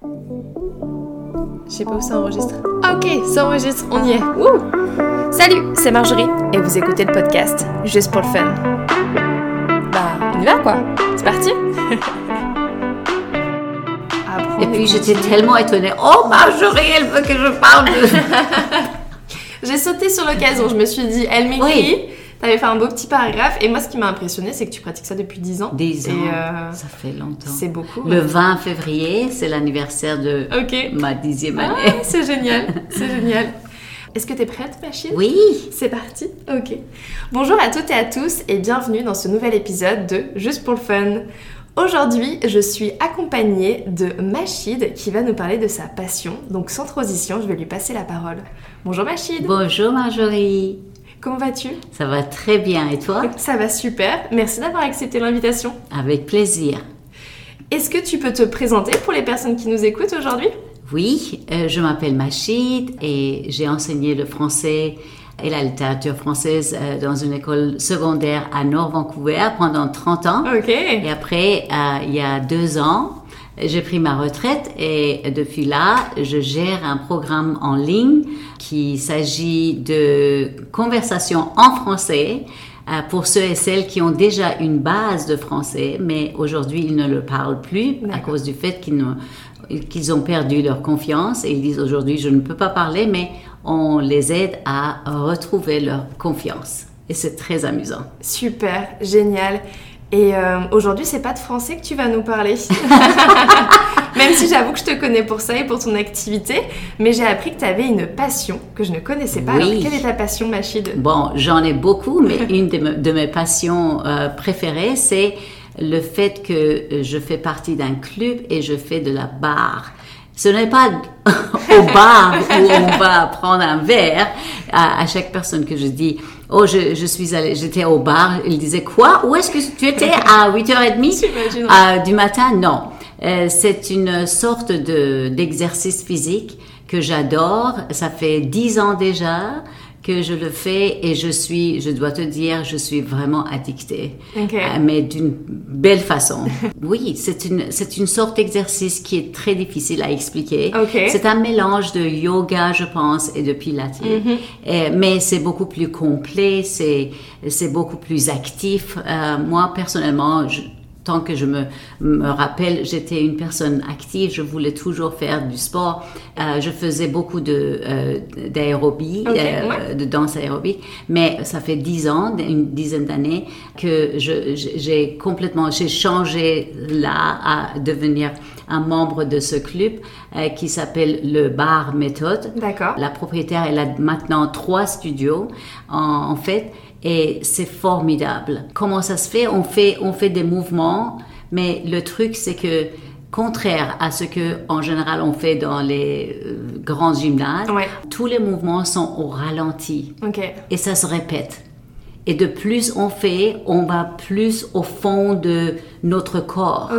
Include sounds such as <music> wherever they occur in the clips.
Je sais pas où ça enregistre. Ah, ok, ça enregistre, on y est. Wouh Salut, c'est Marjorie et vous écoutez le podcast Juste pour le fun. Bah, on y va quoi C'est parti <laughs> Et puis j'étais tellement étonnée. Oh Marjorie, elle veut que je parle de... <laughs> J'ai sauté sur l'occasion, je me suis dit, elle m'écrit. Oui. T'avais fait un beau petit paragraphe et moi ce qui m'a impressionné c'est que tu pratiques ça depuis 10 ans. 10 ans, Et, euh, ça fait longtemps. c'est beaucoup. Le ouais. 20 février, c'est l'anniversaire de Ok. ma dixième Ah, année. <laughs> c'est génial, c'est génial. Est-ce que t'es prête machine Oui, C'est parti Ok. Bonjour à toutes et à tous et bienvenue dans ce nouvel épisode de Juste pour le fun. Aujourd'hui, je suis accompagnée de Machid qui va nous parler de sa passion. Donc sans transition, je vais lui passer la parole. Bonjour Machid, bonjour Marjorie. Comment vas-tu? Ça va très bien et toi? Ça va super, merci d'avoir accepté l'invitation. Avec plaisir. Est-ce que tu peux te présenter pour les personnes qui nous écoutent aujourd'hui? Oui, euh, je m'appelle Machid et j'ai enseigné le français et la littérature française euh, dans une école secondaire à Nord Vancouver pendant 30 ans. Ok. Et après, euh, il y a deux ans, j'ai pris ma retraite et depuis là, je gère un programme en ligne qui s'agit de conversations en français euh, pour ceux et celles qui ont déjà une base de français, mais aujourd'hui ils ne le parlent plus à cause du fait qu'ils ont perdu leur confiance et ils disent aujourd'hui je ne peux pas parler, mais on les aide à retrouver leur confiance. Et c'est très amusant. Super, génial. Et euh, aujourd'hui, c'est pas de français que tu vas nous parler. <laughs> Même si j'avoue que je te connais pour ça et pour ton activité, mais j'ai appris que tu avais une passion que je ne connaissais pas. Oui. Alors, quelle est ta passion, Machid Bon, j'en ai beaucoup, mais une de, me- de mes passions euh, préférées, c'est le fait que euh, je fais partie d'un club et je fais de la barre. Ce n'est pas <laughs> au bar où on va prendre un verre. À, à chaque personne que je dis, oh, je, je suis allée, j'étais au bar, il disait quoi? Où est-ce que tu étais? À 8h30? J'imagine. Euh, du matin, non. Euh, c'est une sorte de d'exercice physique que j'adore. Ça fait dix ans déjà que je le fais et je suis, je dois te dire, je suis vraiment addictée. Euh, mais d'une belle façon. <laughs> oui, c'est une c'est une sorte d'exercice qui est très difficile à expliquer. Ok. C'est un mélange de yoga, je pense, et de pilates. Et- mais c'est beaucoup plus complet, c'est c'est beaucoup plus actif. Euh, moi personnellement, je, tant que je me, me rappelle, j'étais une personne active, je voulais toujours faire du sport. Euh, je faisais beaucoup de euh, d'aérobie, euh, ouais. de danse aérobie, mais ça fait dix ans, une dizaine d'années que j'ai complètement, j'ai changé là à devenir un membre de ce club euh, qui s'appelle le Bar Méthode. D'accord. La propriétaire, elle a maintenant trois studios en, en fait et c'est formidable. Comment ça se fait? On fait on fait des mouvements, mais le truc c'est que contraire à ce que en général on fait dans les euh, grands gymnases, Ouais. tous les mouvements sont au ralenti et ça se répète. Et de plus on fait, on va plus au fond de notre corps.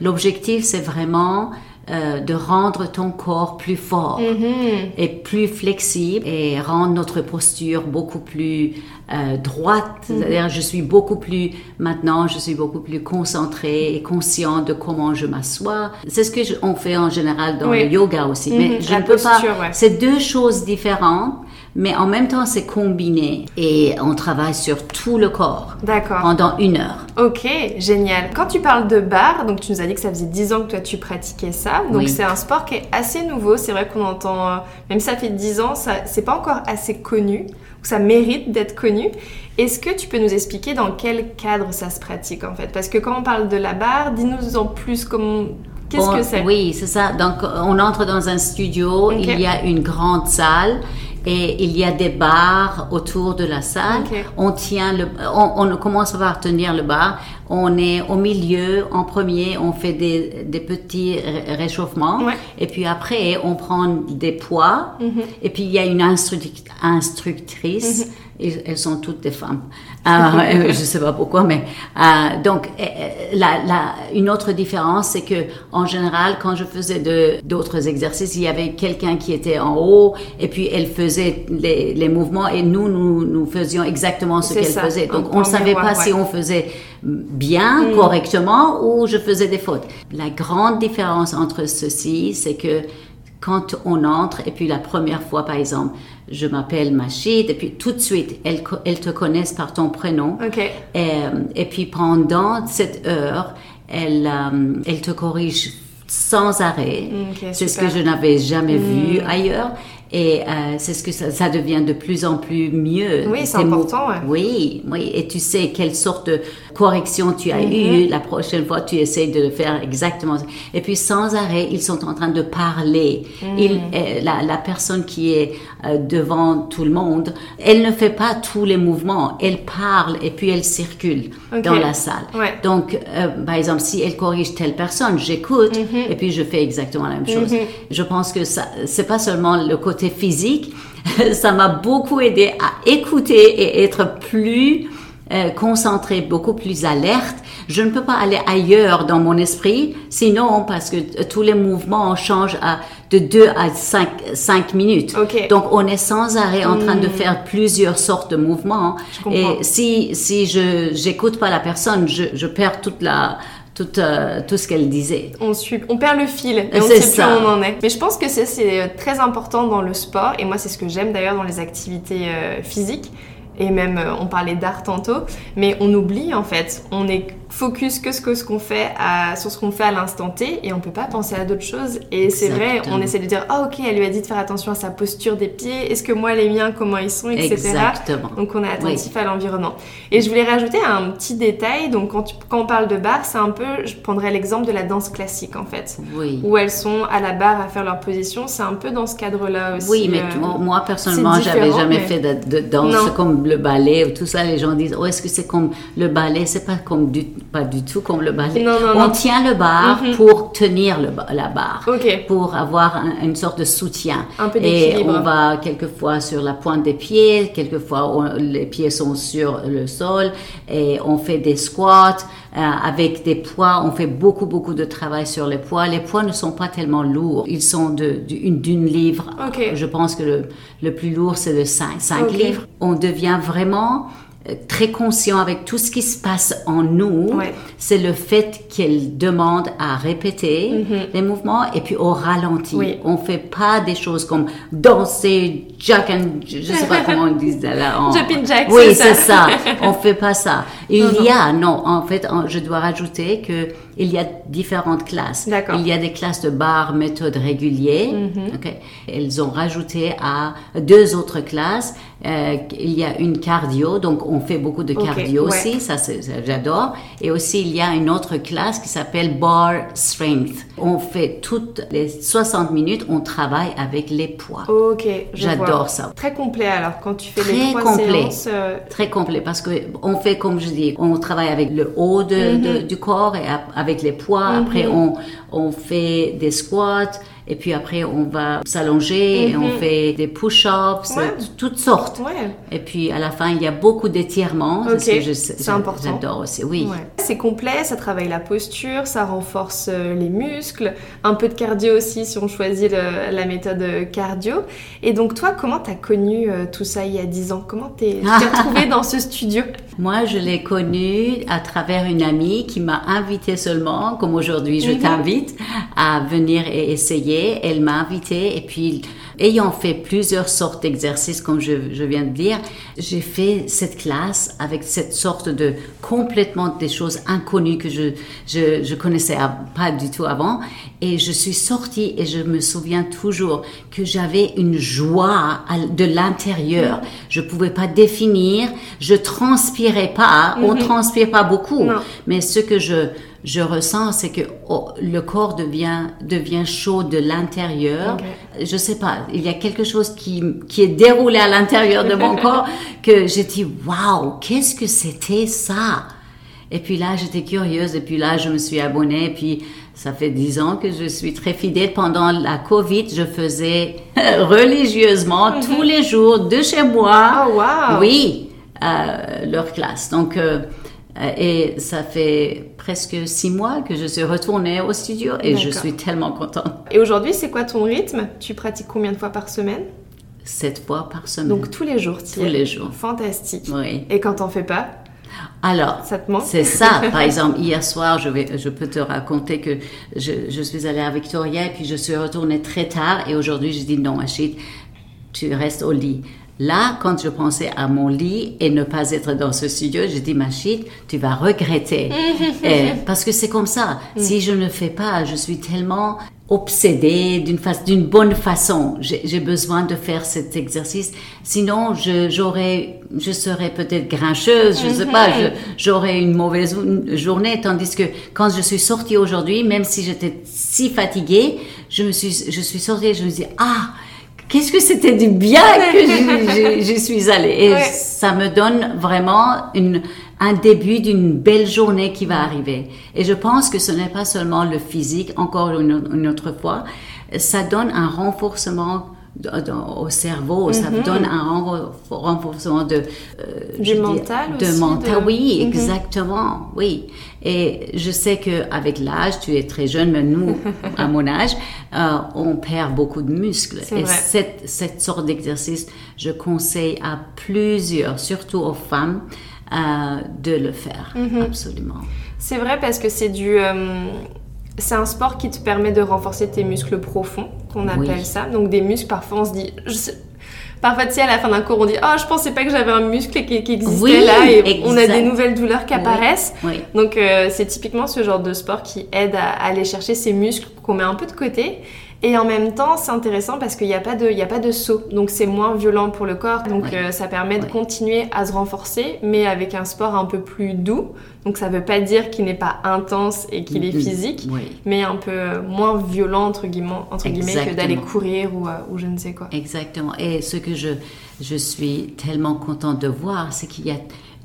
L'objectif, c'est vraiment euh, de rendre ton corps plus fort Mhm. et plus flexible et rendre notre posture beaucoup plus euh, droite. Mhm. C'est-à-dire, je suis beaucoup plus, maintenant, je suis beaucoup plus concentrée et consciente de comment je m'assois. C'est ce que je- on fait en général dans Oui. le yoga aussi. Mhm, Mais je la ne peux pas. ouais. C'est deux choses différentes, mais en même temps, c'est combiné et on travaille sur tout le corps D'accord. pendant une heure. Ok, génial. Quand tu parles de bar, donc tu nous as dit que ça faisait 10 ans que toi tu pratiquais ça. Donc Oui. c'est un sport qui est assez nouveau. C'est vrai qu'on entend, euh, même si ça fait 10 ans, ça, c'est pas encore assez connu. Ça mérite d'être connu. Est-ce que tu peux nous expliquer dans quel cadre ça se pratique en fait? Parce que quand on parle de la barre, dis-nous en plus comment. Qu'est-ce que c'est? Oui, c'est ça. Donc, on entre dans un studio, Ok. il y a une grande salle et il y a des bars autour de la salle. On tient le, on, on commence par tenir le bar. On est au milieu, en premier, on fait des, des petits ré- réchauffements. Ouais. Et puis après, on prend des poids. Mhm. Et puis, il y a une instruc- instructrice. Mhm. Et elles sont toutes des femmes. <laughs> Euh, je sais pas pourquoi, mais euh, donc euh, la, la, une autre différence, c'est que en général, quand je faisais de d'autres exercices, il y avait quelqu'un qui était en haut et puis elle faisait les, les mouvements et nous nous nous faisions exactement ce qu'elle faisait. Donc on ne savait pas si on faisait bien, Mm. correctement, ou je faisais des fautes. La grande différence entre ceci, c'est que quand on entre, et puis la première fois, par exemple, je m'appelle Machid, et puis tout de suite, elles, elles te connaissent par ton prénom. Ok. Et, et puis pendant cette heure, elle, euh, te corrige sans arrêt. C'est ce que je n'avais jamais vu Mm. ailleurs. Et euh, c'est ce que ça, ça devient de plus en plus mieux. Oui, c'est important, ouais. Oui, oui. Et tu sais quelle sorte de correction tu as Mm-hmm. eu. La prochaine fois, tu essayes de le faire exactement. Et puis sans arrêt, ils sont en train de parler. Mm. Ils, euh, la, la personne qui est euh, devant tout le monde, elle ne fait pas tous les mouvements. Elle parle et puis elle circule dans la salle. Ouais. Donc, euh, par exemple, si elle corrige telle personne, j'écoute Mhm. et puis je fais exactement la même chose. Je pense que ça, c'est pas seulement le côté physique, <laughs> ça m'a beaucoup aidé à écouter et être plus euh, concentré, beaucoup plus alerte. Je ne peux pas aller ailleurs dans mon esprit, sinon parce que euh, tous les mouvements changent à, de 2 à 5, 5 minutes. Ok. Donc on est sans arrêt en train de faire plusieurs sortes de mouvements. Et si, si je j'écoute pas la personne, je, je perds toute la, toute, euh, tout ce qu'elle disait. On, suit, on perd le fil et on sait ça. plus où on en est. Mais je pense que c'est- très important dans le sport et moi c'est ce que j'aime d'ailleurs dans les activités euh, physiques et même euh, on parlait d'art tantôt, mais on oublie en fait, on est focus que ce qu'on fait à, sur ce qu'on fait à l'instant T et on peut pas penser à d'autres choses et c'est vrai, on essaie de dire ah ok elle lui a dit de faire attention à sa posture des pieds, est-ce que moi les miens comment ils sont etc. Exactement. Donc on est attentif à l'environnement. Et je voulais rajouter un petit détail. Donc quand, tu- quand on parle de bar, c'est un peu, je prendrais l'exemple de la danse classique en fait, Oui. où elles sont à la barre à faire leur position. C'est un peu dans ce cadre-là aussi. Oui, mais euh, moi personnellement, j'avais jamais mais- fait de, de danse Non. comme le ballet ou tout ça. Les gens disent, oh, est-ce que c'est comme le ballet? C'est pas comme du, pas du tout comme le ballet. Non, non, On non. tient le bar Mhm. pour tenir le, la barre. Pour avoir un- une sorte de soutien. Un peu Et on va quelquefois sur la pointe des pieds, quelquefois on- les pieds sont sur le sol et on fait des squats euh, avec des poids. On fait beaucoup, beaucoup de travail sur les poids. Les poids ne sont pas tellement lourds. Ils sont de- d'une d'une livre. Je pense que le, le plus lourd, c'est de 5, Ok. livres. On devient vraiment très conscient avec tout ce qui se passe en nous. Ouais. C'est le fait qu'elle demande à répéter les mouvements et puis au ralenti. Oui. On fait pas des choses comme danser, jack and, je sais pas <laughs> comment on dit ça là. en- Jumping jack, Oui, c'est ça. ça. On fait pas ça. <laughs> Il Non, y a, non, en fait, je dois rajouter que il y a différentes classes. D'accord. Il y a des classes de bar méthode régulier. Ok. Elles ont rajouté à deux autres classes. euh, il y a une cardio, donc on fait beaucoup de cardio aussi, ça, j'adore. Et aussi il y a une autre classe qui s'appelle bar strength. On fait toutes les 60 minutes, on travaille avec les poids. Ok. J'adore ça. Très complet alors quand tu fais les Très trois complet. séances. euh, Très complet parce que on fait comme je dis, on travaille avec le haut de- de- Mhm. du corps et ap- avec les poids. Après on on fait des squats et puis après on va s'allonger et on fait des push-ups, Mhm. Ouais. toutes sortes. Ouais. Et puis à la fin il y a beaucoup d'étirements. C'est important. J'adore aussi. Oui. Ouais. C'est complet, ça travaille la posture, ça renforce euh, les muscles, un peu de cardio aussi si on choisit le- la méthode cardio. Et donc toi, comment t'as connu euh, tout ça il y a 10 ans? Comment t'es <laughs> retrouvée dans ce studio? Moi, je l'ai connu à travers une amie qui m'a invité seulement, comme aujourd'hui je Mhm. t'invite, à venir et essayer. Elle m'a invité et puis, ayant fait plusieurs sortes d'exercices, comme je, je viens de dire, j'ai fait cette classe avec cette sorte de complètement des choses inconnues que je, je, je connaissais pas du tout avant. Et je suis sortie et je me souviens toujours que j'avais une joie de l'intérieur. Je pouvais pas définir, je transpirais pas, on transpire pas beaucoup. Non. Mais ce que je, je ressens, c'est que oh, le corps devient, devient chaud de l'intérieur. Je sais pas, il y a quelque chose qui, qui est déroulé à l'intérieur de mon <laughs> corps que j'ai dit, waouh, qu'est-ce que c'était ça? Et puis là, j'étais curieuse, et puis là, je me suis abonnée, et puis ça fait dix ans que je suis très fidèle. Pendant la Covid, je faisais <laughs> religieusement tous les jours de chez moi. Oh, wow. Oui, euh, leur classe. Donc, euh, et ça fait presque six mois que je suis retournée au studio et je suis tellement contente. Et aujourd'hui, c'est quoi ton rythme? Tu pratiques combien de fois par semaine? Sept fois par semaine. Donc tous les jours, tu Tous es. les jours. Fantastique. Oui. Et quand t'en fais pas? Alors, Ça te manque? c'est ça. <laughs> Par exemple, hier soir, je, vais, je peux te raconter que je, je suis allée à Victoria et puis je suis retournée très tard. Et aujourd'hui, j'ai dit non, Achille, tu restes au lit. Là, quand je pensais à mon lit et ne pas être dans ce studio, j'ai dit, Machid, tu vas regretter. <laughs> Et- parce que c'est comme ça. Si je ne fais pas, je suis tellement obsédée d'une bonne façon. J'ai besoin de faire cet exercice. Sinon, je, j'aurais, je serais peut-être grincheuse, je sais pas, je- j'aurais une mauvaise journée. Tandis que quand je suis sortie aujourd'hui, même si j'étais si fatiguée, je me suis, je suis sortie et je me dis, ah, Qu'est-ce que c'était du bien <laughs> que j'y suis allée. Et Ouais. ça me donne vraiment une, un début d'une belle journée qui va arriver. Et je pense que ce n'est pas seulement le physique, encore une, une autre fois, ça donne un renforcement au cerveau, ça donne un renfor- renforcement de... euh, Du dis- mental de aussi, mental, de- oui, Mhm. exactement, oui. Et je sais que avec l'âge, tu es très jeune, mais nous, <laughs> à mon âge, euh, on perd beaucoup de muscles. Et vrai. cette, cette sorte d'exercice, je conseille à plusieurs, surtout aux femmes, euh, de le faire, Mhm. absolument. C'est vrai parce que c'est du. C'est un sport qui te permet de renforcer tes muscles profonds, qu'on Oui. appelle ça. Donc des muscles, parfois on se dit. je sais- Parfois, tu sais, à la fin d'un cours, on dit Oh, je pensais pas que j'avais un muscle qui, qui existait Oui, là, et on a des nouvelles douleurs qui Oui. apparaissent. Oui, Donc, euh, c'est typiquement ce genre de sport qui aide à, à aller chercher ces muscles qu'on met un peu de côté. Et en même temps, c'est intéressant parce qu'il n'y a, pas de- il y a pas de saut. Donc, c'est moins violent pour le corps. Donc, Ouais. euh, ça permet de Ouais. continuer à se renforcer, mais avec un sport un peu plus doux. Donc, ça ne veut pas dire qu'il n'est pas intense et qu'il est physique, oui, mais un peu euh, moins violent, entre guillemets, entre guillemets que d'aller courir ou, euh, ou je ne sais quoi. exactement. Et ce que je, je suis tellement contente de voir, c'est qu'il y a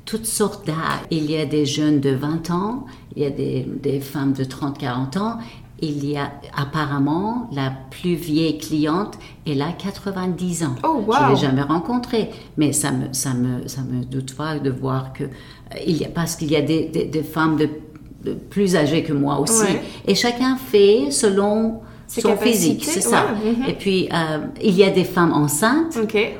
toutes sortes d'âges. Il y a des jeunes de 20 ans, il y a des, des femmes de 30-40 ans. Il y a apparemment la plus vieille cliente, elle a 90 ans. Oh, wow. Je l'ai jamais rencontrée, mais ça me, ça me, ça me doute pas de voir que euh, il y a, parce qu'il y a des, des, des femmes de, de plus âgées que moi aussi, Ouais. et chacun fait selon Ses son physique, c'est ça. mhm. Et puis euh, il y a des femmes enceintes.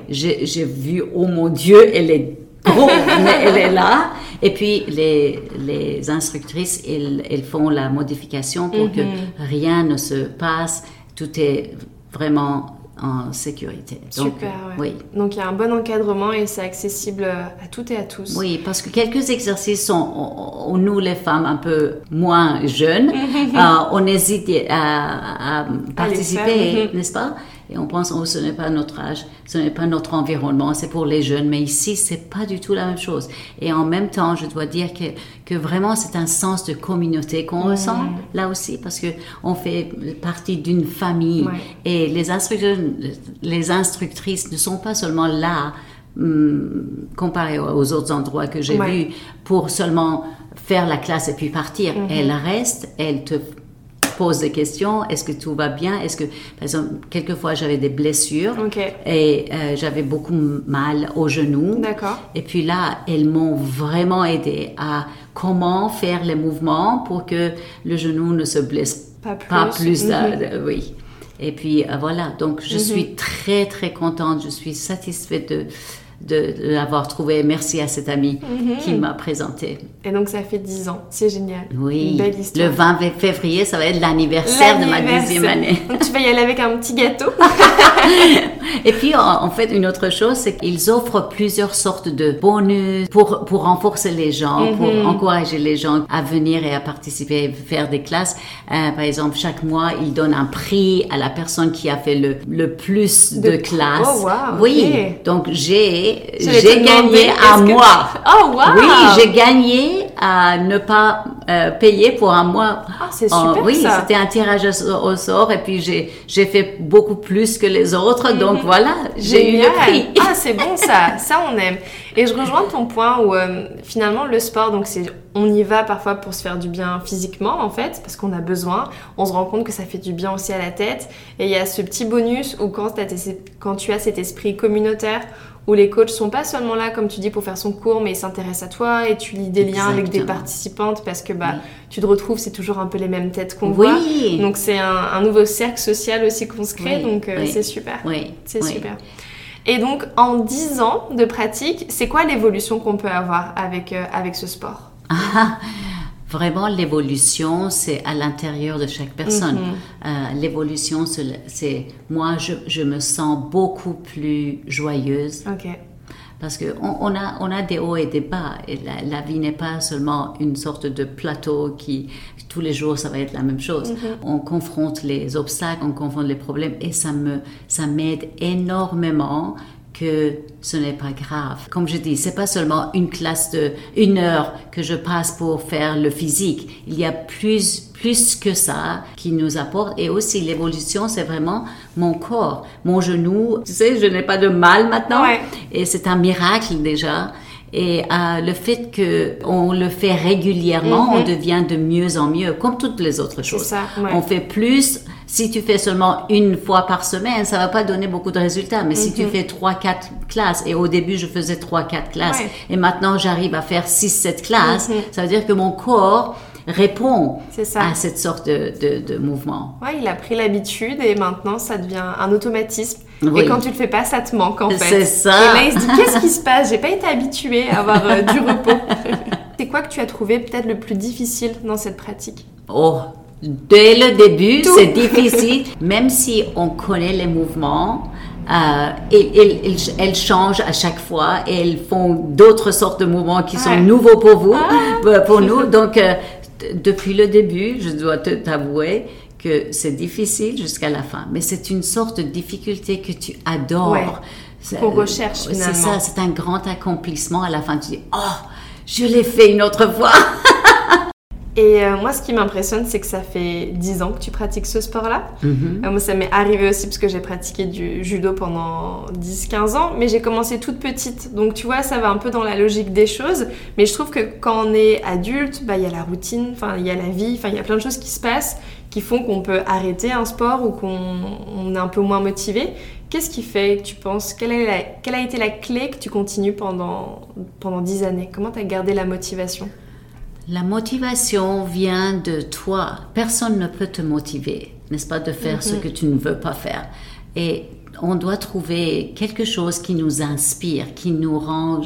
J'ai vu, oh mon Dieu, elle est grosse, mais elle est là. Et puis les, les instructrices, elles, elles font la modification pour que Mhm. rien ne se passe. Tout est vraiment en sécurité. Donc, Super, ouais. Oui. Donc, il y a un bon encadrement et c'est accessible à toutes et à tous. Oui, parce que quelques exercices sont, on- on- nous les femmes un peu moins jeunes, <laughs> euh, on hésite à, à participer, mhm. n'est-ce pas? Et on pense, oh, ce n'est pas notre âge, ce n'est pas notre environnement, c'est pour les jeunes. Mais ici, c'est pas du tout la même chose. Et en même temps, je dois dire que, que vraiment, c'est un sens de communauté qu'on ressent là aussi, parce que on fait partie d'une famille. Ouais. Et les instructeurs, les instructrices ne sont pas seulement là hum, comparé aux autres endroits que j'ai Ouais. vus pour seulement faire la classe et puis partir. Mhm. Elles restent, elles te posent des questions. Est-ce que tout va bien? Est-ce que, par exemple, quelquefois j'avais des blessures et euh, j'avais beaucoup mal au genou. D'accord. Et puis là, elles m'ont vraiment aidé à comment faire les mouvements pour que le genou ne se blesse Pas plus. pas plus. Mhm. euh, euh, oui. Et puis euh, voilà, donc je Mhm. suis très très contente, je suis satisfaite de, de, de l'avoir trouvé. Merci à cet ami Mhm. qui m'a présenté. Et donc, ça fait 10 ans. C'est génial. Oui, Une belle histoire. le 20 février, ça va être l'anniversaire de ma deuxième année. <laughs> Donc, tu vas y aller avec un petit gâteau. <laughs> Et puis, en, fait, une autre chose, c'est qu'ils offrent plusieurs sortes de bonus pour, pour renforcer les gens, pour Mhm. encourager les gens à venir et à participer, et faire des classes. Euh, par exemple, chaque mois, ils donnent un prix à la personne qui a fait le, le plus de, De- classes. Oh, wow, oui, donc j'ai J'ai gagné à que- moi. Oh, wow! Oui, j'ai gagné à ne pas euh, payer pour un mois. Ah, c'est super, oui, ça. c'était un tirage au, sort et puis j'ai j'ai fait beaucoup plus que les autres. Donc voilà, j'ai eu le prix. Ah, c'est bon ça, <laughs> ça on aime. Et je rejoins ton point où euh, finalement le sport, donc c'est on y va parfois pour se faire du bien physiquement en fait, parce qu'on a besoin. On se rend compte que ça fait du bien aussi à la tête. Et il y a ce petit bonus où quand, t'as tes- quand tu as cet esprit communautaire, où les coachs sont pas seulement là comme tu dis pour faire son cours, mais ils s'intéressent à toi et tu lis des liens avec des participantes parce que bah Oui. tu te retrouves, c'est toujours un peu les mêmes têtes qu'on voit. Donc c'est un, un nouveau cercle social aussi qu'on se crée, Oui, donc euh, c'est super. C'est super. Et donc, en 10 ans de pratique, c'est quoi l'évolution qu'on peut avoir avec, euh, avec ce sport? Ah, Vraiment, l'évolution, c'est à l'intérieur de chaque personne. Mhm. Euh, l'évolution, c'est moi, je, je me sens beaucoup plus joyeuse Ok. parce que on, a on a des hauts et des bas. Et la, la vie n'est pas seulement une sorte de plateau qui tous les jours ça va être la même chose. On confronte les obstacles, on confronte les problèmes et ça me ça m'aide énormément que ce n'est pas grave. Comme je dis, c'est pas seulement une classe de une heure que je passe pour faire le physique. Il y a plus plus que ça qui nous apporte et aussi l'évolution, c'est vraiment mon corps, mon genou. Tu sais, je n'ai pas de mal maintenant Ouais. et c'est un miracle déjà. Et euh, le fait que on le fait régulièrement, on devient de mieux en mieux, comme toutes les autres choses. ça, ouais. On fait plus. Si tu fais seulement une fois par semaine, ça va pas donner beaucoup de résultats. Mais si tu fais trois, quatre classes, et au début je faisais trois, quatre classes, Ouais. et maintenant j'arrive à faire six, sept classes, ça veut dire que mon corps répond ça. à cette sorte de, de, de mouvement. Ouais, il a pris l'habitude et maintenant ça devient un automatisme. Oui. Et quand tu le fais pas, ça te manque en fait. C'est ça. Et là, il se dit qu'est-ce qui se passe? J'ai pas été habituée à avoir euh, du repos. <laughs> C'est quoi que tu as trouvé peut-être le plus difficile dans cette pratique? Oh, dès le début, c'est difficile, <laughs> même si on connaît les mouvements. Euh, et, elles changent à chaque fois et elles font d'autres sortes de mouvements qui sont Ouais. nouveaux pour vous, Ah. euh, pour nous. Donc, euh, depuis le début, je dois te- t'avouer que c'est difficile jusqu'à la fin. Mais c'est une sorte de difficulté que tu adores. Ouais. C'est- Qu'on recherche, C'est finalement. ça, c'est un grand accomplissement. À la fin, tu dis, oh, je l'ai fait une autre fois. <laughs> Et euh, moi, ce qui m'impressionne, c'est que ça fait 10 ans que tu pratiques ce sport-là. Mhm. Euh, moi, ça m'est arrivé aussi parce que j'ai pratiqué du judo pendant 10-15 ans, mais j'ai commencé toute petite. Donc, tu vois, ça va un peu dans la logique des choses. Mais je trouve que quand on est adulte, bah, il y a la routine, il y a la vie, il y a plein de choses qui se passent qui font qu'on peut arrêter un sport ou qu'on on est un peu moins motivé. Qu'est-ce qui fait tu penses quelle, est la- quelle a été la clé que tu continues pendant, pendant 10 années? Comment tu as gardé la motivation? La motivation vient de toi. Personne ne peut te motiver, n'est-ce pas, de faire ce que tu ne veux pas faire. Et on doit trouver quelque chose qui nous inspire, qui nous rend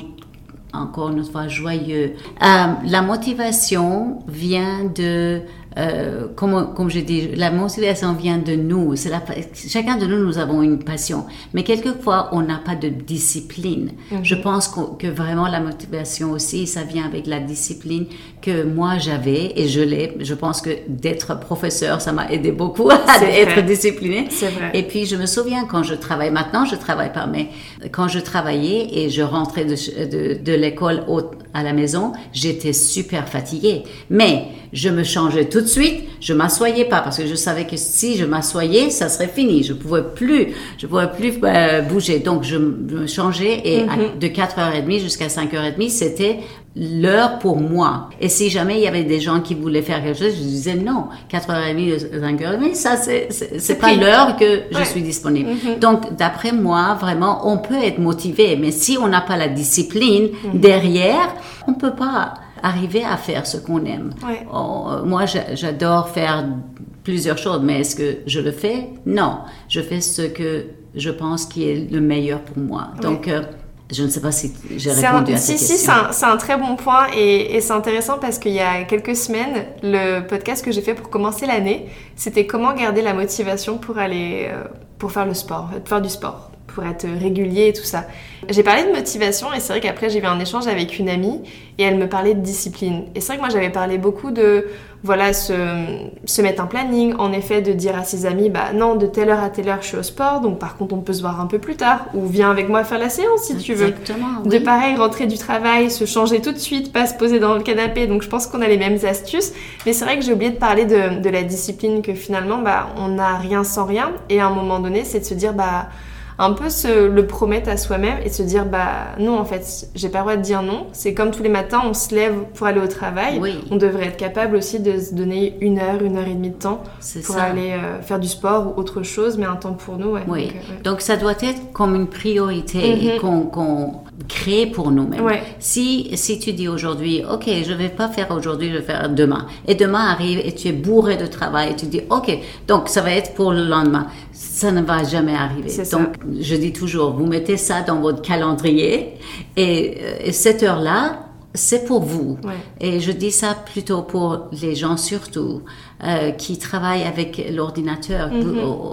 encore une fois joyeux. Euh, la motivation vient de, euh, comme, comme je dis, la motivation vient de nous. La, chacun de nous, nous avons une passion, mais quelquefois on n'a pas de discipline. Je pense que vraiment la motivation aussi, ça vient avec la discipline que moi j'avais et je l'ai. Je pense que d'être professeur, ça m'a aidé beaucoup à être discipliné. C'est vrai. Et puis je me souviens quand je travaillais, maintenant je travaille pas, mais quand je travaillais et je rentrais de, de, de l'école à la maison, j'étais super fatiguée. Mais je me changeais tout de suite, je m'assoyais pas parce que je savais que si je m'assoyais, ça serait fini. Je pouvais plus, je pouvais plus euh, bouger. Donc je, me changeais et à- de 4h30 jusqu'à 5h30, c'était l'heure pour moi. Et si jamais il y avait des gens qui voulaient faire quelque chose, je disais non, 4h30, 5h30, ça c'est pas l'heure que je Ouais. suis disponible. Donc d'après moi, vraiment, on peut être motivé, mais si on n'a pas la discipline derrière, on peut pas arriver à faire ce qu'on aime. Ouais. Oh, moi, j'a- j'adore faire plusieurs choses, mais est-ce que je le fais? Non, je fais ce que je pense qui est le meilleur pour moi. Donc, euh, je ne sais pas si j'ai répondu un- à si, cette si, question. c'est un, c'est un très bon point et, et c'est intéressant parce qu'il y a quelques semaines, le podcast que j'ai fait pour commencer l'année, c'était comment garder la motivation pour aller, euh, pour faire le sport, faire du sport, pour être régulier et tout ça. J'ai parlé de motivation et c'est vrai qu'après j'ai eu un échange avec une amie et elle me parlait de discipline. Et c'est vrai que moi j'avais parlé beaucoup de, voilà, se, se mettre un planning, en effet de dire à ses amis, bah non, de telle heure à telle heure je suis au sport, donc par contre on peut se voir un peu plus tard, ou viens avec moi faire la séance si tu veux. Exactement. De oui. pareil, rentrer du travail, se changer tout de suite, pas se poser dans le canapé. Donc je pense qu'on a les mêmes astuces. Mais c'est vrai que j'ai oublié de parler de, de la discipline, que finalement, bah, on n'a rien sans rien. Et à un moment donné, c'est de se dire, bah, un peu se le promettre à soi-même et se dire, bah, non, en fait, j'ai pas le droit de dire non. C'est comme tous les matins, on se lève pour aller au travail. Oui. On devrait être capable aussi de se donner une heure, une heure et demie de temps C'est pour ça. aller euh, faire du sport ou autre chose, mais un temps pour nous. Ouais. Oui, Donc, euh, ouais. donc ça doit être comme une priorité Mhm. qu'on qu'on créer pour nous-mêmes. Ouais. Si, si tu dis aujourd'hui, OK, je vais pas faire aujourd'hui, je vais faire demain. Et demain arrive et tu es bourré de travail et tu dis, OK, donc ça va être pour le lendemain. Ça ne va jamais arriver. Ça. Donc, je dis toujours, vous mettez ça dans votre calendrier et, euh, et cette heure-là, c'est pour vous. Ouais. Et je dis ça plutôt pour les gens surtout euh, qui travaillent avec l'ordinateur.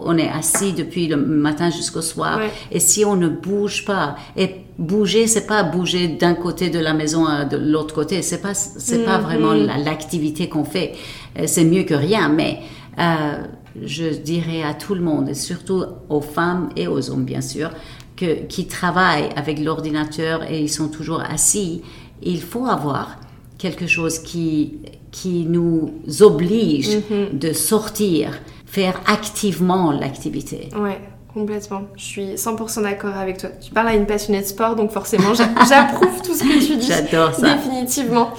On est assis depuis le matin jusqu'au soir. Ouais. Et si on ne bouge pas, et bouger, c'est pas bouger d'un côté de la maison à de l'autre côté. C'est pas, c'est pas vraiment la- l'activité qu'on fait. Euh, C'est mieux que rien, mais euh, je dirais à tout le monde, et surtout aux femmes et aux hommes bien sûr, que, qui travaillent avec l'ordinateur et ils sont toujours assis, il faut avoir quelque chose qui, qui nous oblige de sortir, faire activement l'activité. Ouais, complètement. Je suis 100% d'accord avec toi. Tu parles à une passionnée de sport, donc forcément, j'a- <laughs> j'approuve tout ce que tu dis. J'adore ça. Définitivement.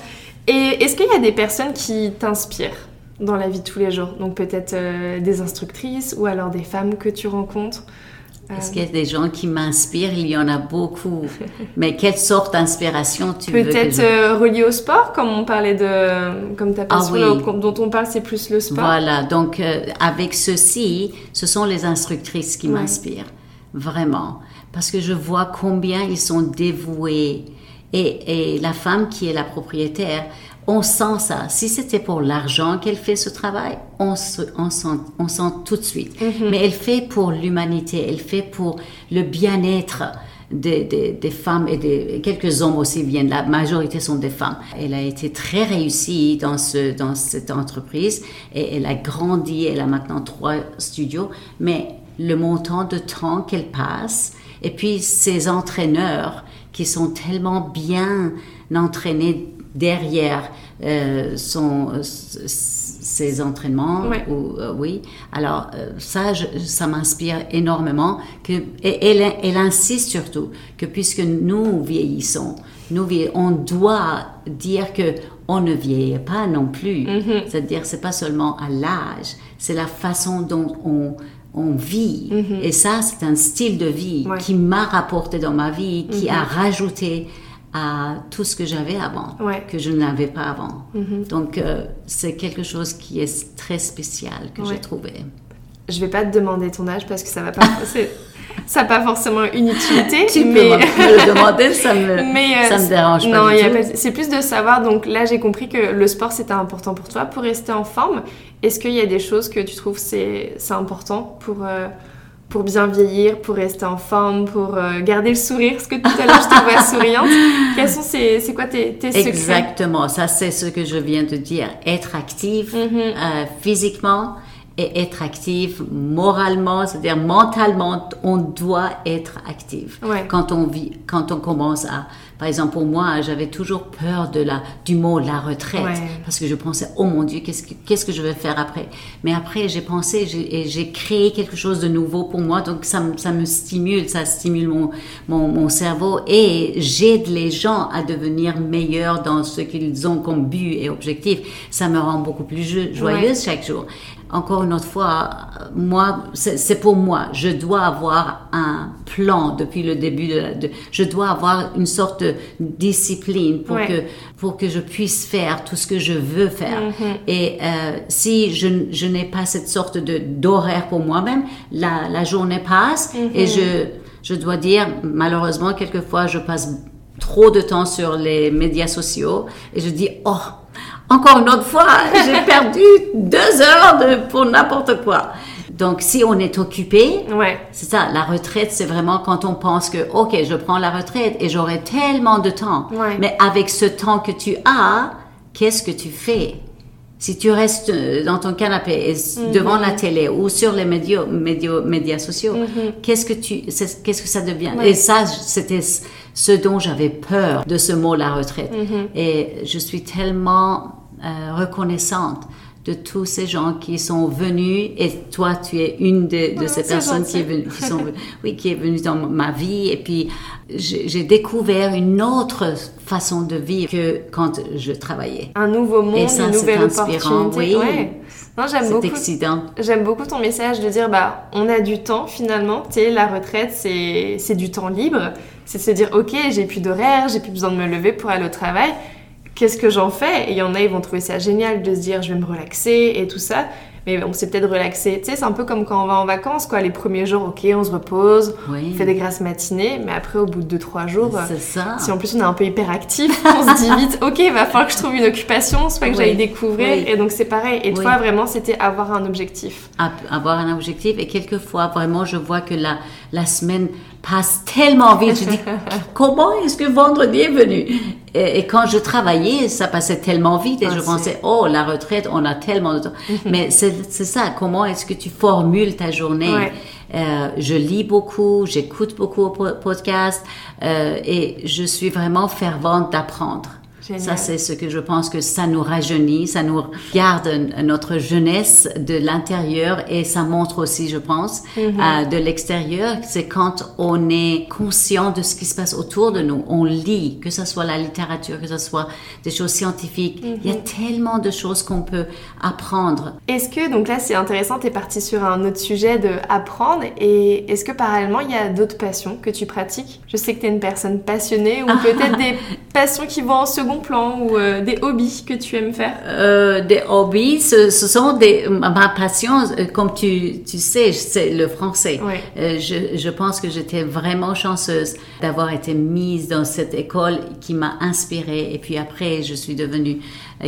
Et est-ce qu'il y a des personnes qui t'inspirent dans la vie de tous les jours? Donc peut-être euh, des instructrices ou alors des femmes que tu rencontres? Euh, Est-ce qu'il y a des gens qui m'inspirent? Il y en a beaucoup. <laughs> Mais quelle sorte d'inspiration tu veux que Peut-être je... euh, relié au sport, comme on parlait de. Comme ta passion, Ah oui. dont on parle, c'est plus le sport. Voilà, donc euh, avec ceci, ce sont les instructrices qui Ouais. m'inspirent, vraiment. Parce que je vois combien ils sont dévoués. Et, et la femme qui est la propriétaire, on sent ça. Si c'était pour l'argent qu'elle fait ce travail, on, se, on, sent, on sent tout de suite. Mais elle fait pour l'humanité, elle fait pour le bien-être des, des, des femmes et des, quelques hommes aussi viennent. La majorité sont des femmes. Elle a été très réussie dans, ce, dans cette entreprise et elle a grandi. Elle a maintenant trois studios. Mais le montant de temps qu'elle passe et puis ses entraîneurs qui sont tellement bien entraînés derrière euh, son, euh, ses entraînements. Ouais. Ou, euh, oui. Alors ça, je- ça m'inspire énormément. Que, et elle, elle insiste surtout que puisque nous vieillissons, nous on doit dire que on ne vieillit pas non plus. C'est-à-dire, c'est pas seulement à l'âge, c'est la façon dont on on vit. Et ça, c'est un style de vie Ouais. qui m'a rapporté dans ma vie, qui a rajouté à tout ce que j'avais avant, Ouais. que je n'avais pas avant. Donc, euh, c'est quelque chose qui est très spécial que Ouais. j'ai trouvé. Je vais pas te demander ton âge parce que ça va pas. <laughs> ça n'a pas forcément une utilité. Tu mais... peux me <laughs> le demander, ça me, Mais euh, ça me dérange pas non, c'est plus de savoir. Donc là, j'ai compris que le sport c'était important pour toi pour rester en forme. Est-ce qu'il y a des choses que tu trouves c'est c'est important pour euh, pour bien vieillir, pour rester en forme, pour euh, garder le sourire Parce que tout à l'heure je te vois <laughs> souriante? Quels sont ces c'est quoi tes, tes secrets? Exactement, ça c'est ce que je viens de dire. Être actif Mhm. euh, physiquement et être actif moralement, c'est-à-dire mentalement, on doit être actif. Ouais. Quand on vit, quand on commence à, par exemple pour moi, j'avais toujours peur de la, du mot la retraite Ouais. parce que je pensais oh mon Dieu qu'est-ce que qu'est-ce que je vais faire après? Mais après j'ai pensé j'ai- et j'ai créé quelque chose de nouveau pour moi donc ça me ça me stimule, ça stimule mon mon, mon cerveau et j'aide les gens à devenir meilleurs dans ce qu'ils ont comme but et objectif. Ça me rend beaucoup plus jo- joyeuse chaque jour. Encore une autre fois, moi, c'est pour moi. Je dois avoir un plan depuis le début de, la- de- je dois avoir une sorte de discipline pour Ouais. que pour que je puisse faire tout ce que je veux faire. Mhm. Et euh, si je, je n'ai pas cette sorte de d'horaire pour moi-même, la, la journée passe Mhm. et je je dois dire malheureusement quelquefois je passe trop de temps sur les médias sociaux et je dis oh encore une autre fois j'ai <laughs> perdu deux heures de, pour n'importe quoi. Donc si on est occupé, Ouais. c'est ça, la retraite, c'est vraiment quand on pense que, OK, je prends la retraite et j'aurai tellement de temps. Ouais. Mais avec ce temps que tu as, qu'est-ce que tu fais? Si tu restes euh, dans ton canapé et Mhm. devant la télé ou sur les médias, médias, médias sociaux, qu'est-ce que tu, c'est- qu'est-ce que ça devient? Mhm. Ouais. Et ça, c'était ce dont j'avais peur de ce mot la retraite. Mhm. Et je suis tellement euh, reconnaissante de tous ces gens qui sont venus et toi tu es une de, de ces personnes qui est venue qui sont <laughs> oui qui est venue dans ma vie et puis j'ai découvert une autre façon de vivre que quand je travaillais un nouveau monde une nouvelle opportunité oui. ouais. J'aime beaucoup. Excitant. J'aime beaucoup ton message de dire bah on a du temps finalement. Tu sais, la retraite c'est c'est du temps libre. C'est se dire ok j'ai plus d'horaire, j'ai plus besoin de me lever pour aller au travail qu'est-ce que j'en fais? Et il y en a, ils vont trouver ça génial de se dire je vais me relaxer et tout ça. Mais on s'est peut-être relaxé. Tu sais, c'est un peu comme quand on va en vacances, quoi. Les premiers jours, ok, on se repose, on fait des grasses matinées, mais après, au bout de 2-3 jours, ça. si en plus on est un peu hyperactif, <laughs> on se dit vite, ok, il va falloir que je trouve une occupation, soit que j'aille découvrir. Et donc, c'est pareil. Et toi, vraiment, c'était avoir un objectif? Avoir un objectif. Et quelquefois, vraiment, je vois que la, la semaine passe tellement vite. Je dis, <laughs> comment est-ce que vendredi est venu? Et, quand je travaillais, ça passait tellement vite et je pensais, oh, la retraite, on a tellement de temps. <laughs> Mais c'est ça, comment est-ce que tu formules ta journée? Euh, Je lis beaucoup, j'écoute beaucoup de podcasts euh, et je suis vraiment fervente d'apprendre. Ça, c'est ce que je pense que ça nous rajeunit, ça nous garde notre jeunesse de l'intérieur et ça montre aussi, je pense, mhm. euh, de l'extérieur. C'est quand on est conscient de ce qui se passe autour de nous. On lit, que ce soit la littérature, que ce soit des choses scientifiques. Il y a mhm. tellement de choses qu'on peut apprendre. Est-ce que, donc là, c'est intéressant, tu es parti sur un autre sujet de apprendre et est-ce que parallèlement, il y a d'autres passions que tu pratiques? Je sais que tu es une personne passionnée ou peut-être des passions qui vont en second plan ou euh, des hobbies que tu aimes faire? Euh, Des hobbies, ce, sont des, ma passion, euh, comme tu, tu sais, c'est le français. je, je, pense que j'étais vraiment chanceuse d'avoir été mise dans cette école qui m'a inspirée. Et puis après, je suis devenue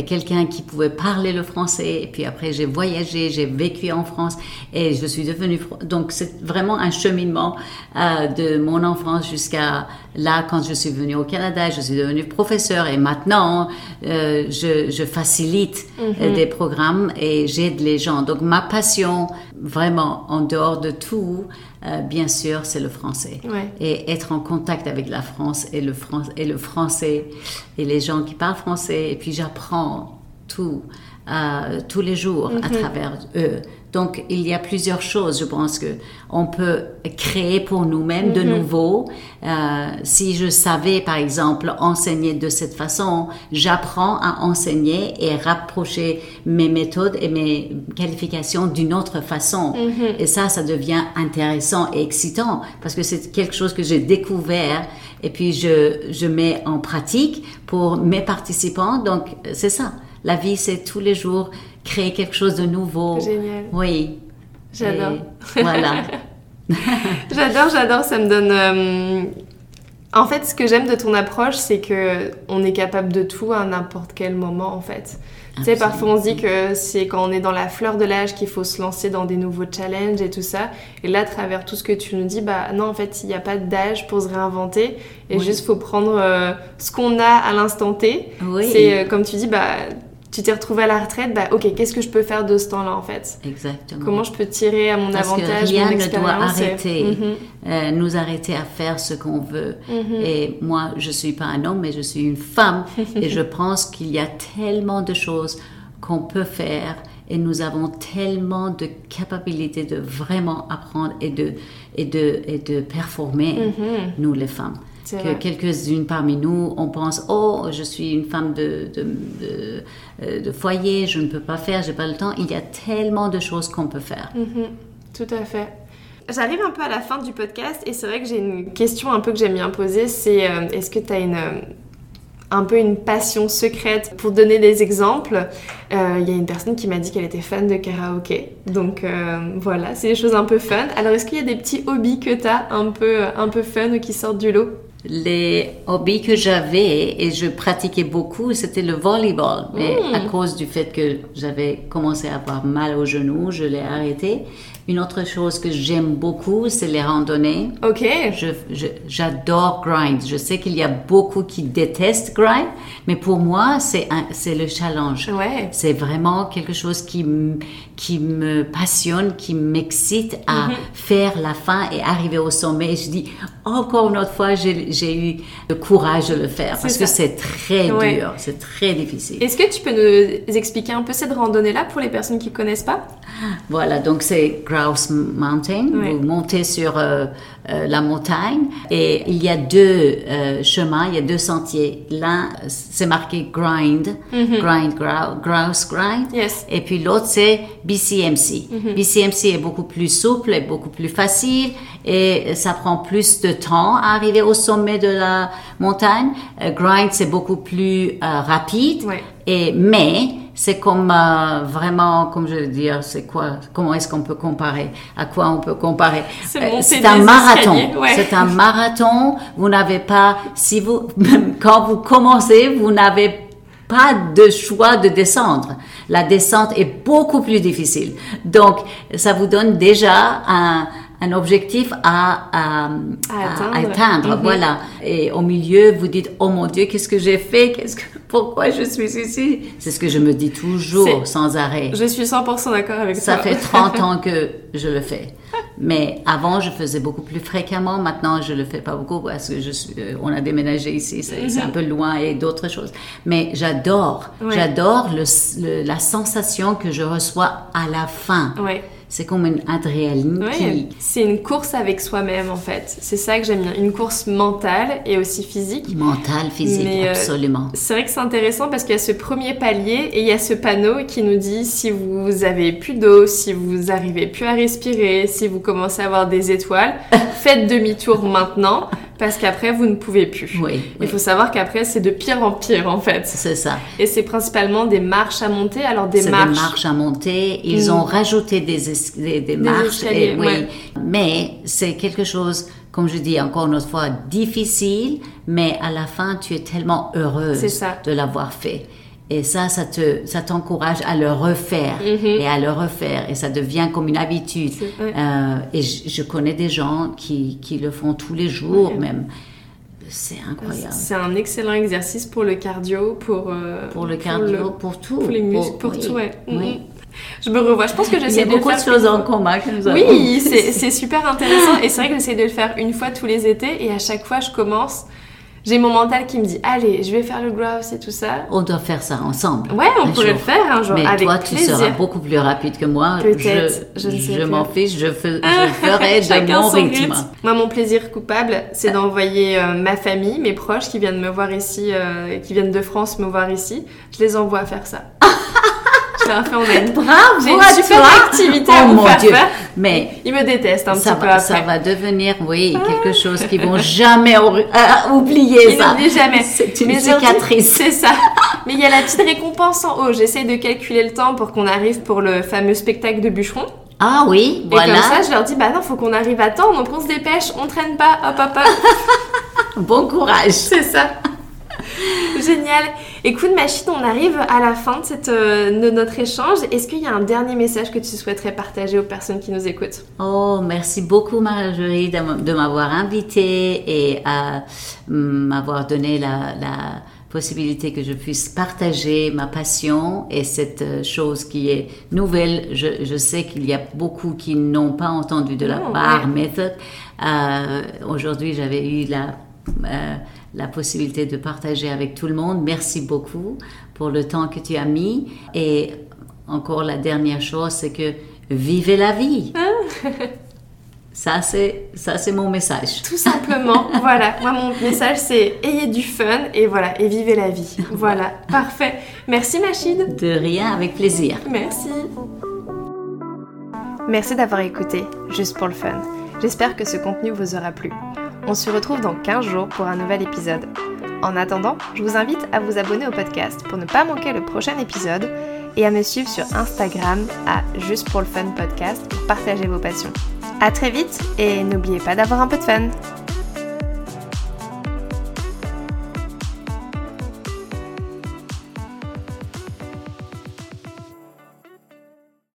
quelqu'un qui pouvait parler le français. Et puis après, j'ai voyagé, j'ai vécu en France et je suis devenue. Donc, c'est vraiment un cheminement euh, de mon enfance jusqu'à là, quand je suis venue au Canada, je suis devenue professeur et maintenant, euh, je, je, facilite euh, mhm. des programmes et j'aide les gens. Donc, ma passion, vraiment, en dehors de tout, euh, bien sûr, c'est le français. Et être en contact avec la France et le, et le français et les gens qui parlent français. Et puis j'apprends tout, euh, tous les jours à mhm. travers eux. Donc, il y a plusieurs choses, je pense, que on peut créer pour nous-mêmes de mhm. nouveau. Euh, si je savais, par exemple, enseigner de cette façon, j'apprends à enseigner et rapprocher mes méthodes et mes qualifications d'une autre façon. Mhm. Et ça, ça devient intéressant et excitant parce que c'est quelque chose que j'ai découvert et puis je, je mets en pratique pour mes participants. Donc, c'est ça. La vie, c'est tous les jours créer quelque chose de nouveau. Génial. Oui. J'adore. Voilà. <laughs> j'adore, j'adore. Ça me donne. Euh, en fait, ce que j'aime de ton approche, c'est que on est capable de tout à n'importe quel moment, en fait. Tu sais, parfois on se dit que c'est quand on est dans la fleur de l'âge qu'il faut se lancer dans des nouveaux challenges et tout ça. Et là, à travers tout ce que tu nous dis, bah non, en fait, il n'y a pas d'âge pour se réinventer. Et juste, juste, faut prendre euh, ce qu'on a à l'instant T. Oui. C'est euh, comme tu dis, bah tu t'es retrouvé à la retraite, bah ok, qu'est-ce que je peux faire de ce temps-là en fait? Exactement. Comment je peux tirer à mon Parce avantage que rien ne doit arrêter, mhm. euh, nous arrêter à faire ce qu'on veut. Mhm. Et moi, je suis pas un homme, mais je suis une femme, <laughs> et je pense qu'il y a tellement de choses qu'on peut faire, et nous avons tellement de capacités de vraiment apprendre et de et de et de performer, mhm. nous les femmes que quelques-unes parmi nous, on pense, oh, je suis une femme de, de, euh, de, foyer, je ne peux pas faire, j'ai pas le temps. Il y a tellement de choses qu'on peut faire. Mhm. tout à fait. J'arrive un peu à la fin du podcast et c'est vrai que j'ai une question un peu que j'aime bien poser, c'est euh, est-ce que tu as une un peu une passion secrète. Pour donner des exemples, euh, il y a une personne qui m'a dit qu'elle était fan de karaoké. Donc voilà, c'est des choses un peu fun. Alors est-ce qu'il y a des petits hobbies que tu as un peu, un peu fun ou qui sortent du lot? Les hobbies que j'avais et je pratiquais beaucoup, c'était le volleyball. Mais à hmm. cause du fait que j'avais commencé à avoir mal au genou, je l'ai arrêté. Une autre chose que j'aime beaucoup, c'est les randonnées. Ok. J'adore grind. Je sais qu'il y a beaucoup qui détestent grind, mais pour moi, c'est le challenge. Ouais. C'est vraiment quelque chose qui, qui me passionne, qui m'excite à faire la fin et arriver au sommet. Et je dis, encore une autre fois, j'ai eu le courage de le faire parce que c'est très Ouais. dur, c'est très difficile. Est-ce que tu peux nous expliquer un peu cette randonnée-là pour les personnes qui connaissent pas? Voilà, donc c'est Grouse Mountain. Oui. Vous montez sur euh, euh, la montagne et il y a deux euh, chemins, il y a deux sentiers. L'un, c'est marqué Grind, Grind, grou- Grouse Grind. Yes. Et puis l'autre, c'est BCMC. BCMC est beaucoup plus souple et beaucoup plus facile et ça prend plus de temps à arriver au sommet de la montagne. Grind, c'est beaucoup plus rapide. Et, mais c'est comme euh, vraiment, comme je veux dire, c'est quoi Comment est-ce qu'on peut comparer? À quoi on peut comparer? C'est Euh, un marathon. ouais. C'est un marathon. Vous n'avez pas, si vous, quand vous commencez, vous n'avez pas de choix de descendre. La descente est beaucoup plus difficile. Donc, ça vous donne déjà un, un objectif à, à, À à atteindre. atteindre, Mhm. voilà. Et au milieu, vous dites, oh mon Dieu, qu'est-ce que j'ai fait? Qu'est-ce que, <laughs> Pourquoi je suis ici? C'est ce que je me dis toujours, sans arrêt. Je suis 100% d'accord avec Ça toi. fait 30 <laughs> ans que je le fais. Mais avant, je faisais beaucoup plus fréquemment. Maintenant, je le fais pas beaucoup parce que je suis, euh, on a déménagé ici, c'est c'est un peu loin et d'autres choses. Mais j'adore, Ouais. j'adore le, le- la sensation que je reçois à la fin. Ouais. C'est comme une adrénaline Ouais, qui, c'est une course avec soi-même en fait. C'est ça que j'aime bien. Une course mentale et aussi physique. mentale, physique, Mais, euh, absolument. C'est vrai que c'est intéressant parce qu'il y a ce premier palier et il y a ce panneau qui nous dit si vous avez plus d'eau, si vous arrivez plus à respirer, si vous commencez à avoir des étoiles, <laughs> faites demi-tour maintenant parce qu'après vous ne pouvez plus. Oui, Il oui, faut savoir qu'après c'est de pire en pire en fait. c'est ça. Et c'est principalement des marches à monter. Alors des marches. des marches à monter. Ils Mm. ont rajouté des, es- des, des marches. escaliers, et- oui. ouais. Mais c'est quelque chose, comme je dis encore une autre fois, difficile, mais à la fin, tu es tellement heureuse de l'avoir fait. Et ça, ça te, ça t'encourage à le refaire et à le refaire. Et ça devient comme une habitude. Mhm. Ouais. Euh, et je, je connais des gens qui, qui le font tous les jours Ouais. même. C'est incroyable. C'est un excellent exercice pour le cardio, pour, euh, Pour le cardio, le- pour tout. pour les muscles, pour oui, tout, ouais. Oui. Mhm. Je me revois. Je pense que Il y j'essaie a de le beaucoup de faire choses une en commun que nous avons. Oui, c'est c'est super intéressant. Et c'est vrai que j'essaie de le faire une fois tous les étés. Et à chaque fois, je commence. J'ai mon mental qui me dit Allez, je vais faire le grouse et tout ça. On doit faire ça ensemble. Ouais, on pourrait le faire un jour. Mais avec toi, tu plaisir. seras beaucoup plus rapide que moi. Peut-être, je ne sais m'en fiche, je, fais- <laughs> je ferai de mon rythme. Moi, mon plaisir coupable, c'est d'envoyer euh, ma famille, mes proches qui viennent me voir ici, euh, qui viennent de France me voir ici. Je les envoie faire ça. Je leur fais en aide. Bravo J'ai une à super toi. activité oh vous mon faire Dieu. faire. Mais Ils me détestent un ça petit peu va, après. ça va devenir, oui, quelque chose qu'ils vont <laughs> jamais euh, oublier. Ils n'oublient jamais. C'est une Mais cicatrice. C'est ça. Mais il y a la petite récompense en haut. J'essaie de calculer le temps pour qu'on arrive pour le fameux spectacle de bûcheron. Ah oui, Et voilà. comme ça, je leur dis, bah non, faut qu'on arrive à temps, donc on se dépêche, on traîne pas, hop, hop, hop. <laughs> Bon courage. C'est ça. <laughs> Génial. Écoute, Machine, on arrive à la fin de, cette, euh, de notre échange. Est-ce qu'il y a un dernier message que tu souhaiterais partager aux personnes qui nous écoutent? Oh, merci beaucoup Marjorie de m'avoir invitée et à m'avoir donné la, la possibilité que je puisse partager ma passion et cette euh, chose qui est nouvelle. Je, je sais qu'il y a beaucoup qui n'ont pas entendu de la Non, bar ouais. method. Euh, Aujourd'hui, j'avais eu la, euh, la possibilité de partager avec tout le monde. Merci beaucoup pour le temps que tu as mis. Et encore la dernière chose, c'est que vivez la vie. Ça, c'est, ça, c'est mon message. Tout simplement, <laughs> voilà. Moi, mon message, c'est ayez du fun et voilà, et vivez la vie. Voilà, parfait. Merci, Machine. De rien, avec plaisir. Merci. Merci d'avoir écouté, juste pour le fun. J'espère que ce contenu vous aura plu. On se retrouve dans 15 jours pour un nouvel épisode. En attendant, je vous invite à vous abonner au podcast pour ne pas manquer le prochain épisode et à me suivre sur Instagram à Juste pour le Fun Podcast pour partager vos passions. À très vite et n'oubliez pas d'avoir un peu de fun.